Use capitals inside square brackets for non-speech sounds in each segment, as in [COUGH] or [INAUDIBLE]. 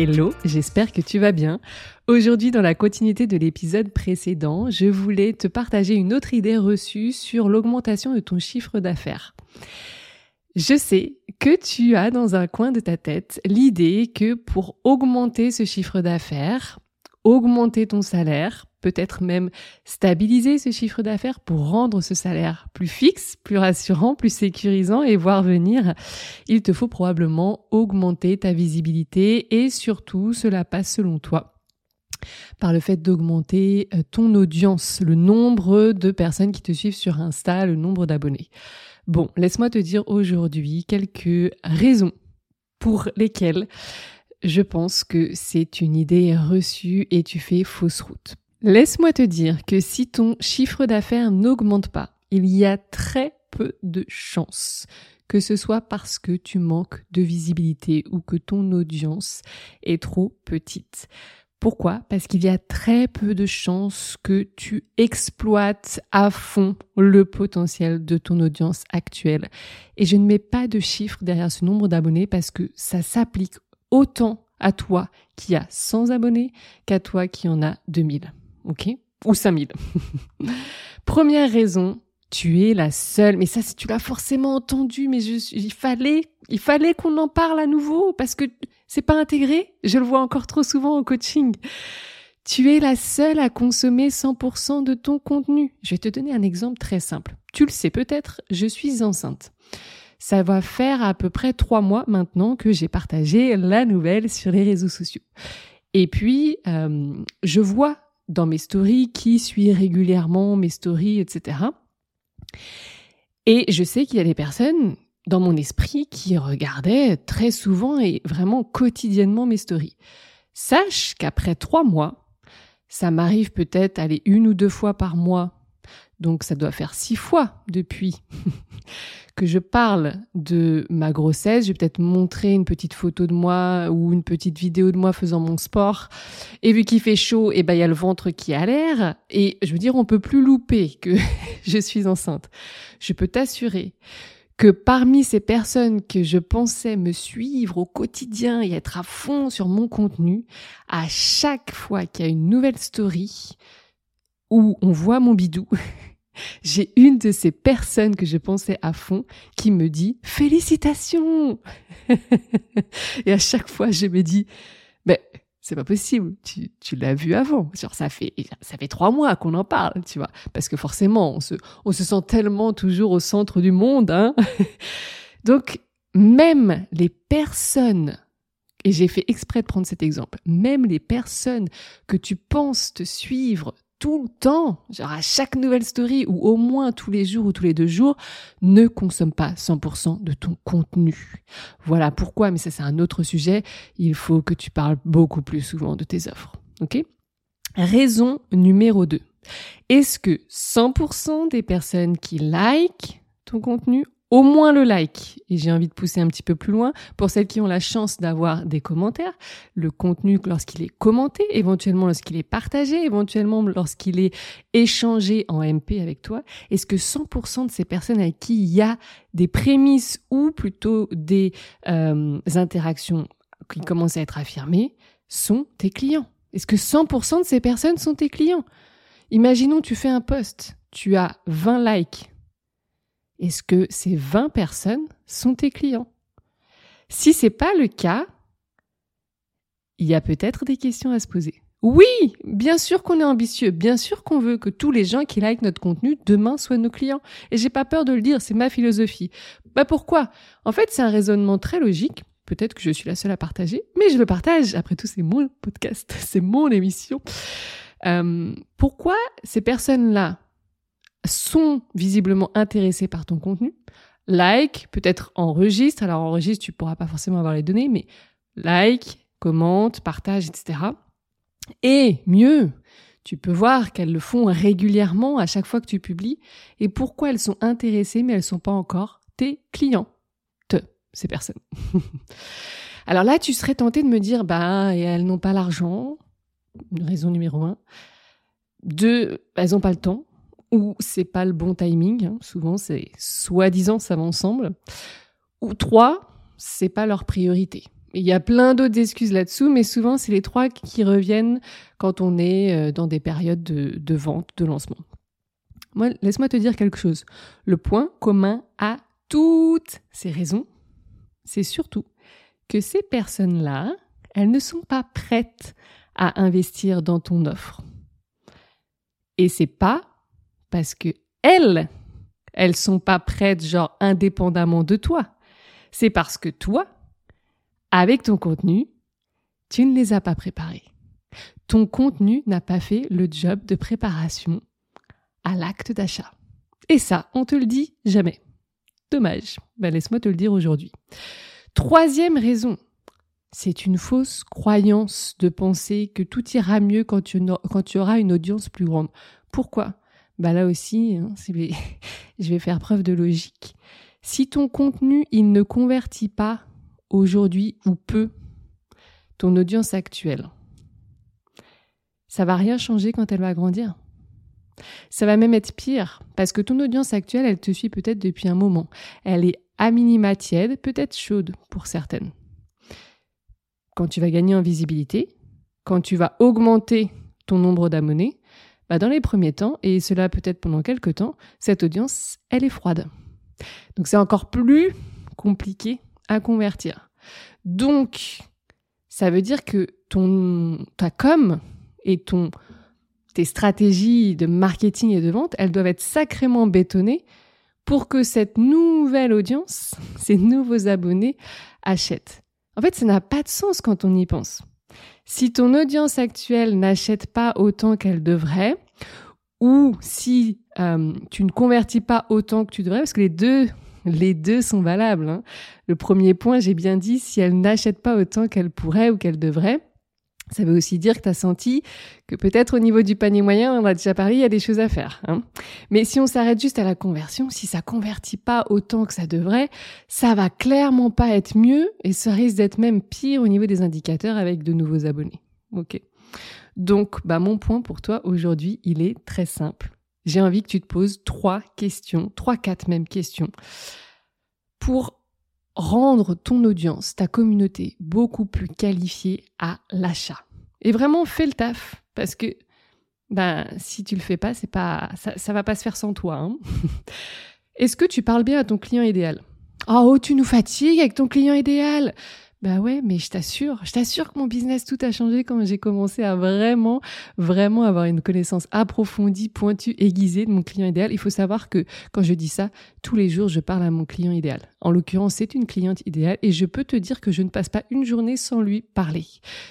Hello, j'espère que tu vas bien. Aujourd'hui, dans la continuité de l'épisode précédent, je voulais te partager une autre idée reçue sur l'augmentation de ton chiffre d'affaires. Je sais que tu as dans un coin de ta tête l'idée que pour augmenter ce chiffre d'affaires, augmenter ton salaire, peut-être même stabiliser ce chiffre d'affaires pour rendre ce salaire plus fixe, plus rassurant, plus sécurisant et voir venir, il te faut probablement augmenter ta visibilité et surtout cela passe selon toi par le fait d'augmenter euh, ton audience, le nombre de personnes qui te suivent sur Insta, le nombre d'abonnés. Bon, laisse-moi te dire aujourd'hui quelques raisons pour lesquelles je pense que c'est une idée reçue et tu fais fausse route. Laisse-moi te dire que si ton chiffre d'affaires n'augmente pas, il y a très peu de chances que ce soit parce que tu manques de visibilité ou que ton audience est trop petite. Pourquoi? Parce qu'il y a très peu de chances que tu exploites à fond le potentiel de ton audience actuelle. Et je ne mets pas de chiffre derrière ce nombre d'abonnés parce que ça s'applique autant à toi qui a 100 abonnés qu'à toi qui en a 2000 ok Ou 5000. [LAUGHS] Première raison, tu es la seule. Mais ça, tu l'as forcément entendu, mais je, il fallait, il fallait qu'on en parle à nouveau parce que c'est pas intégré. Je le vois encore trop souvent au coaching. Tu es la seule à consommer 100% de ton contenu. Je vais te donner un exemple très simple. Tu le sais peut-être, je suis enceinte. Ça va faire à peu près trois mois maintenant que j'ai partagé la nouvelle sur les réseaux sociaux. Et puis, euh, je vois dans mes stories, qui suit régulièrement mes stories, etc. Et je sais qu'il y a des personnes dans mon esprit qui regardaient très souvent et vraiment quotidiennement mes stories. Sache qu'après trois mois, ça m'arrive peut-être aller une ou deux fois par mois donc ça doit faire six fois depuis [LAUGHS] que je parle de ma grossesse. Je vais peut-être montrer une petite photo de moi ou une petite vidéo de moi faisant mon sport. Et vu qu'il fait chaud, et eh ben il y a le ventre qui a l'air. Et je veux dire, on peut plus louper que [LAUGHS] je suis enceinte. Je peux t'assurer que parmi ces personnes que je pensais me suivre au quotidien et être à fond sur mon contenu, à chaque fois qu'il y a une nouvelle story où on voit mon bidou, [LAUGHS] j'ai une de ces personnes que je pensais à fond qui me dit félicitations. [LAUGHS] et à chaque fois, je me dis, mais c'est pas possible. Tu, tu l'as vu avant. Genre, ça fait, ça fait trois mois qu'on en parle, tu vois. Parce que forcément, on se, on se sent tellement toujours au centre du monde, hein. [LAUGHS] Donc, même les personnes et j'ai fait exprès de prendre cet exemple. Même les personnes que tu penses te suivre tout le temps, genre à chaque nouvelle story ou au moins tous les jours ou tous les deux jours, ne consomme pas 100% de ton contenu. Voilà pourquoi, mais ça c'est un autre sujet, il faut que tu parles beaucoup plus souvent de tes offres. Ok? Raison numéro 2. Est-ce que 100% des personnes qui like ton contenu au moins le like. Et j'ai envie de pousser un petit peu plus loin pour celles qui ont la chance d'avoir des commentaires, le contenu lorsqu'il est commenté, éventuellement lorsqu'il est partagé, éventuellement lorsqu'il est échangé en MP avec toi. Est-ce que 100% de ces personnes avec qui il y a des prémices ou plutôt des euh, interactions qui commencent à être affirmées sont tes clients? Est-ce que 100% de ces personnes sont tes clients? Imaginons tu fais un post, tu as 20 likes est-ce que ces 20 personnes sont tes clients? Si c'est pas le cas, il y a peut-être des questions à se poser. Oui, bien sûr qu'on est ambitieux, bien sûr qu'on veut que tous les gens qui like notre contenu demain soient nos clients. Et j'ai pas peur de le dire, c'est ma philosophie. Bah pourquoi? En fait, c'est un raisonnement très logique. Peut-être que je suis la seule à partager, mais je le partage. Après tout, c'est mon podcast, [LAUGHS] c'est mon émission. Euh, pourquoi ces personnes-là sont visiblement intéressés par ton contenu, like, peut-être enregistre. Alors enregistre, tu pourras pas forcément avoir les données, mais like, commente, partage, etc. Et mieux, tu peux voir qu'elles le font régulièrement à chaque fois que tu publies et pourquoi elles sont intéressées mais elles sont pas encore tes clients. Te, ces personnes. [LAUGHS] Alors là, tu serais tenté de me dire, bah, et elles n'ont pas l'argent. Raison numéro un. Deux, elles n'ont pas le temps ou c'est pas le bon timing. Hein. Souvent, c'est soi-disant ça va ensemble. Ou trois, c'est pas leur priorité. Il y a plein d'autres excuses là-dessous, mais souvent, c'est les trois qui reviennent quand on est euh, dans des périodes de, de vente, de lancement. Moi, laisse-moi te dire quelque chose. Le point commun à toutes ces raisons, c'est surtout que ces personnes-là, elles ne sont pas prêtes à investir dans ton offre. Et c'est pas parce que elles, elles sont pas prêtes, genre indépendamment de toi. C'est parce que toi, avec ton contenu, tu ne les as pas préparées. Ton contenu n'a pas fait le job de préparation à l'acte d'achat. Et ça, on te le dit jamais. Dommage. Ben, laisse-moi te le dire aujourd'hui. Troisième raison, c'est une fausse croyance de penser que tout ira mieux quand tu, quand tu auras une audience plus grande. Pourquoi? Bah là aussi, hein, [LAUGHS] je vais faire preuve de logique. Si ton contenu, ne convertit pas aujourd'hui ou peu ton audience actuelle, ça va rien changer quand elle va grandir. Ça va même être pire, parce que ton audience actuelle, elle te suit peut-être depuis un moment. Elle est à minima tiède, peut-être chaude pour certaines. Quand tu vas gagner en visibilité, quand tu vas augmenter ton nombre d'abonnés, bah dans les premiers temps, et cela peut-être pendant quelques temps, cette audience, elle est froide. Donc c'est encore plus compliqué à convertir. Donc, ça veut dire que ton, ta com et ton, tes stratégies de marketing et de vente, elles doivent être sacrément bétonnées pour que cette nouvelle audience, [LAUGHS] ces nouveaux abonnés achètent. En fait, ça n'a pas de sens quand on y pense. Si ton audience actuelle n'achète pas autant qu'elle devrait, ou si euh, tu ne convertis pas autant que tu devrais, parce que les deux, sont valables. Hein. Le premier point, j'ai bien dit, si elle n'achète pas autant qu'elle pourrait ou qu'elle devrait, ça veut aussi dire que tu as senti que peut-être au niveau du panier moyen, on a déjà parlé, il y a des choses à faire. Hein. Mais si on s'arrête juste à la conversion, si ça convertit pas autant que ça devrait, ça va clairement pas être mieux et ça risque d'être même pire au niveau des indicateurs avec de nouveaux abonnés. Ok. Donc, bah, mon point pour toi aujourd'hui, il est très simple. J'ai envie que tu te poses trois questions, trois, quatre mêmes questions pour rendre ton audience, ta communauté beaucoup plus qualifiée à l'achat. Et vraiment, fais le taf parce que ben si tu le fais pas, c'est pas ça, ça va pas se faire sans toi. Hein. [LAUGHS] Est-ce que tu parles bien à ton client idéal? Oh, tu nous fatigues avec ton client idéal. Bah ouais, mais je t'assure, je t'assure que mon business tout a changé quand j'ai commencé à vraiment, vraiment avoir une connaissance approfondie, pointue, aiguisée de mon client idéal. Il faut savoir que quand je dis ça, tous les jours, je parle à mon client idéal. En l'occurrence, c'est une cliente idéale et je peux te dire que je ne passe pas une journée sans lui parler,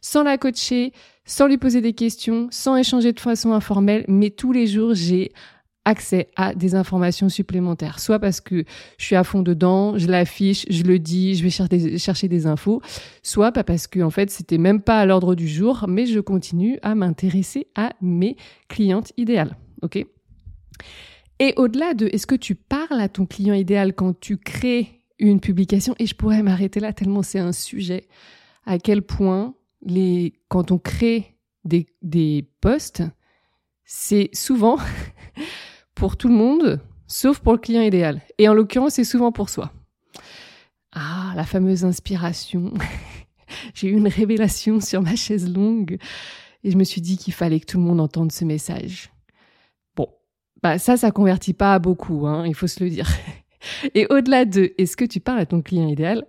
sans la coacher, sans lui poser des questions, sans échanger de façon informelle, mais tous les jours, j'ai accès à des informations supplémentaires. Soit parce que je suis à fond dedans, je l'affiche, je le dis, je vais chercher des infos. Soit pas parce que, en fait, c'était même pas à l'ordre du jour, mais je continue à m'intéresser à mes clientes idéales. OK? Et au-delà de, est-ce que tu parles à ton client idéal quand tu crées une publication? Et je pourrais m'arrêter là tellement c'est un sujet. À quel point les, quand on crée des, des posts, c'est souvent [LAUGHS] pour tout le monde, sauf pour le client idéal. Et en l'occurrence, c'est souvent pour soi. Ah, la fameuse inspiration. [LAUGHS] J'ai eu une révélation sur ma chaise longue et je me suis dit qu'il fallait que tout le monde entende ce message. Bon, bah ça, ça convertit pas beaucoup, hein, il faut se le dire. [LAUGHS] Et au-delà de, est-ce que tu parles à ton client idéal?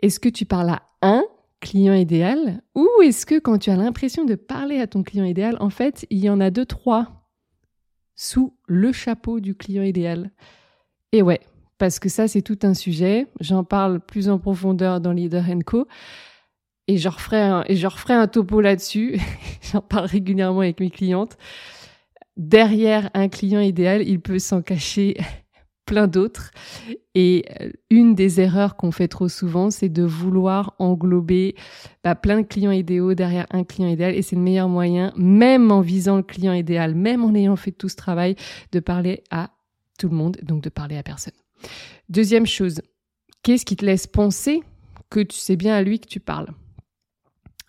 Est-ce que tu parles à un client idéal? Ou est-ce que quand tu as l'impression de parler à ton client idéal, en fait, il y en a deux, trois sous le chapeau du client idéal. Et ouais, parce que ça, c'est tout un sujet. J'en parle plus en profondeur dans Leader Co. Et je referai un, un topo là-dessus. [LAUGHS] J'en parle régulièrement avec mes clientes. Derrière un client idéal, il peut s'en cacher d'autres. Et euh, une des erreurs qu'on fait trop souvent, c'est de vouloir englober bah, plein de clients idéaux derrière un client idéal. Et c'est le meilleur moyen, même en visant le client idéal, même en ayant fait tout ce travail, de parler à tout le monde, donc de parler à personne. Deuxième chose, qu'est-ce qui te laisse penser que tu sais bien à lui que tu parles?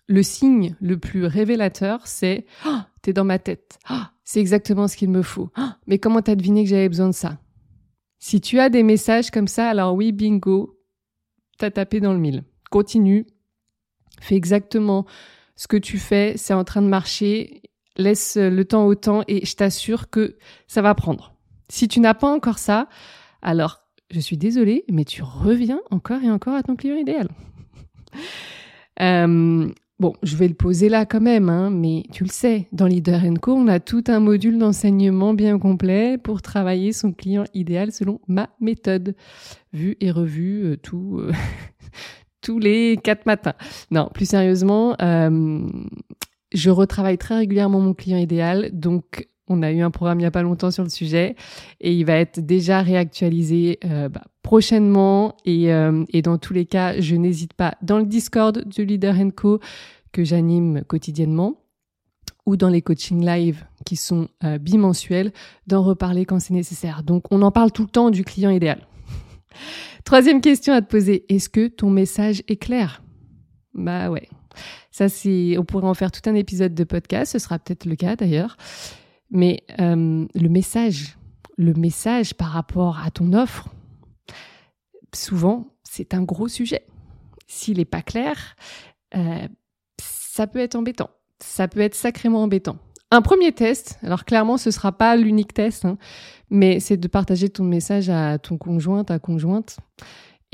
Le signe le plus révélateur, c'est oh, t'es dans ma tête. Oh, c'est exactement ce qu'il me faut. Oh, mais comment t'as deviné que j'avais besoin de ça? Si tu as des messages comme ça, alors oui, bingo, t'as tapé dans le mille. Continue, fais exactement ce que tu fais, c'est en train de marcher, laisse le temps au temps et je t'assure que ça va prendre. Si tu n'as pas encore ça, alors je suis désolée, mais tu reviens encore et encore à ton client idéal. [LAUGHS] euh, bon, je vais le poser là quand même, hein, mais tu le sais, dans Leader Co, on a tout un module d'enseignement bien complet pour travailler son client idéal selon ma méthode, vue et revue euh, euh, [LAUGHS] tous les quatre matins. Non, plus sérieusement, euh, je retravaille très régulièrement mon client idéal, donc on a eu un programme il n'y a pas longtemps sur le sujet et il va être déjà réactualisé bah, prochainement et, euh, et, dans tous les cas, je n'hésite pas dans le Discord du Leader Co que j'anime quotidiennement ou dans les coachings live qui sont euh, bimensuels d'en reparler quand c'est nécessaire. Donc on en parle tout le temps du client idéal. [LAUGHS] Troisième question à te poser, est-ce que ton message est clair? Bah ouais. Ça c'est on pourrait en faire tout un épisode de podcast, ce sera peut-être le cas d'ailleurs. Mais euh, le message, le message par rapport à ton offre, souvent, c'est un gros sujet. S'il n'est pas clair, euh, ça peut être embêtant. Ça peut être sacrément embêtant. Un premier test, alors clairement ce sera pas l'unique test, hein, mais c'est de partager ton message à ton conjoint, ta conjointe,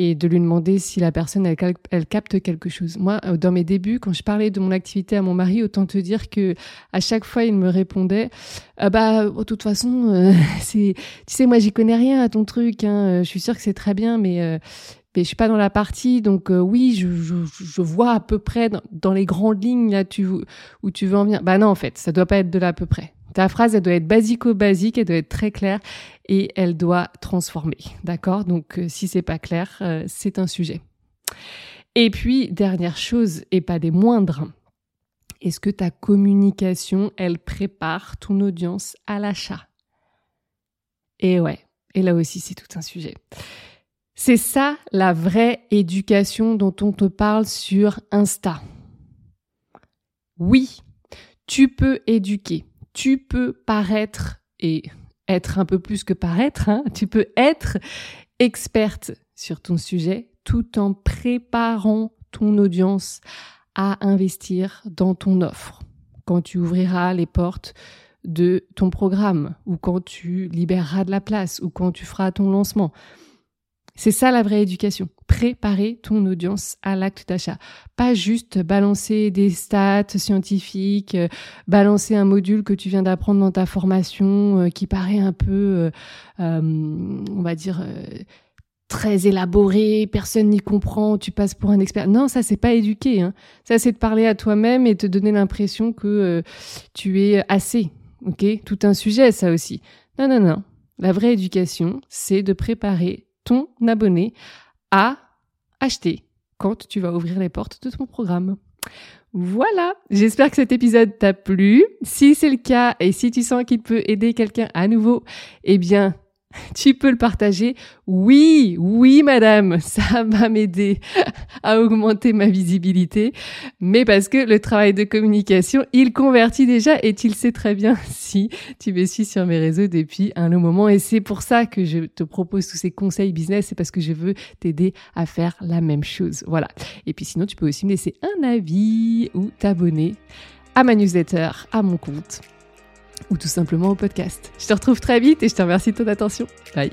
et de lui demander si la personne elle, capte quelque chose. Moi, euh, dans mes débuts, quand je parlais de mon activité à mon mari, autant te dire que à chaque fois il me répondait, ah bah de toute façon, euh, [LAUGHS] c'est, tu sais, moi j'y connais rien à ton truc. Hein, euh, je suis sûre que c'est très bien, mais mais je suis pas dans la partie, donc oui, je, vois à peu près dans, les grandes lignes là où tu veux en venir. Bah non, en fait, ça doit pas être de là à peu près. Ta phrase, elle doit être basico-basique, elle doit être très claire et elle doit transformer. D'accord? Donc, euh, si c'est pas clair, euh, c'est un sujet. Et puis, dernière chose, et pas des moindres, est-ce que ta communication, elle prépare ton audience à l'achat? Et ouais, et là aussi, c'est tout un sujet. C'est ça la vraie éducation dont on te parle sur Insta? Oui, tu peux éduquer tu peux paraître et être un peu plus que paraître, hein, tu peux être experte sur ton sujet tout en préparant ton audience à investir dans ton offre. Quand tu ouvriras les portes de ton programme ou quand tu libéreras de la place ou quand tu feras ton lancement. C'est ça la vraie éducation. Préparer ton audience à l'acte d'achat. Pas juste balancer des stats scientifiques, euh, balancer un module que tu viens d'apprendre dans ta formation euh, qui paraît un peu, euh, on va dire, très élaboré, personne n'y comprend, tu passes pour un expert. Non, ça c'est pas éduquer. Hein. Ça c'est de parler à toi-même et te donner l'impression que tu es assez. Ok, tout un sujet ça aussi. Non, non, non. La vraie éducation, c'est de préparer ton abonné à acheter quand tu vas ouvrir les portes de ton programme. Voilà, j'espère que cet épisode t'a plu. Si c'est le cas et si tu sens qu'il peut aider quelqu'un à nouveau, eh bien, [LAUGHS] tu peux le partager. Oui, oui, madame, [LAUGHS] ça va m'aider [LAUGHS] à augmenter ma visibilité. Mais parce que le travail de communication, il convertit déjà et tu le sais très bien si tu me suis sur mes réseaux depuis un long moment. Et c'est pour ça que je te propose tous ces conseils business. C'est parce que je veux t'aider à faire la même chose. Voilà. Et puis sinon, tu peux aussi me laisser un avis ou t'abonner à ma newsletter, à mon compte ou tout simplement au podcast. Je te retrouve très vite et je te remercie de ton attention. Bye.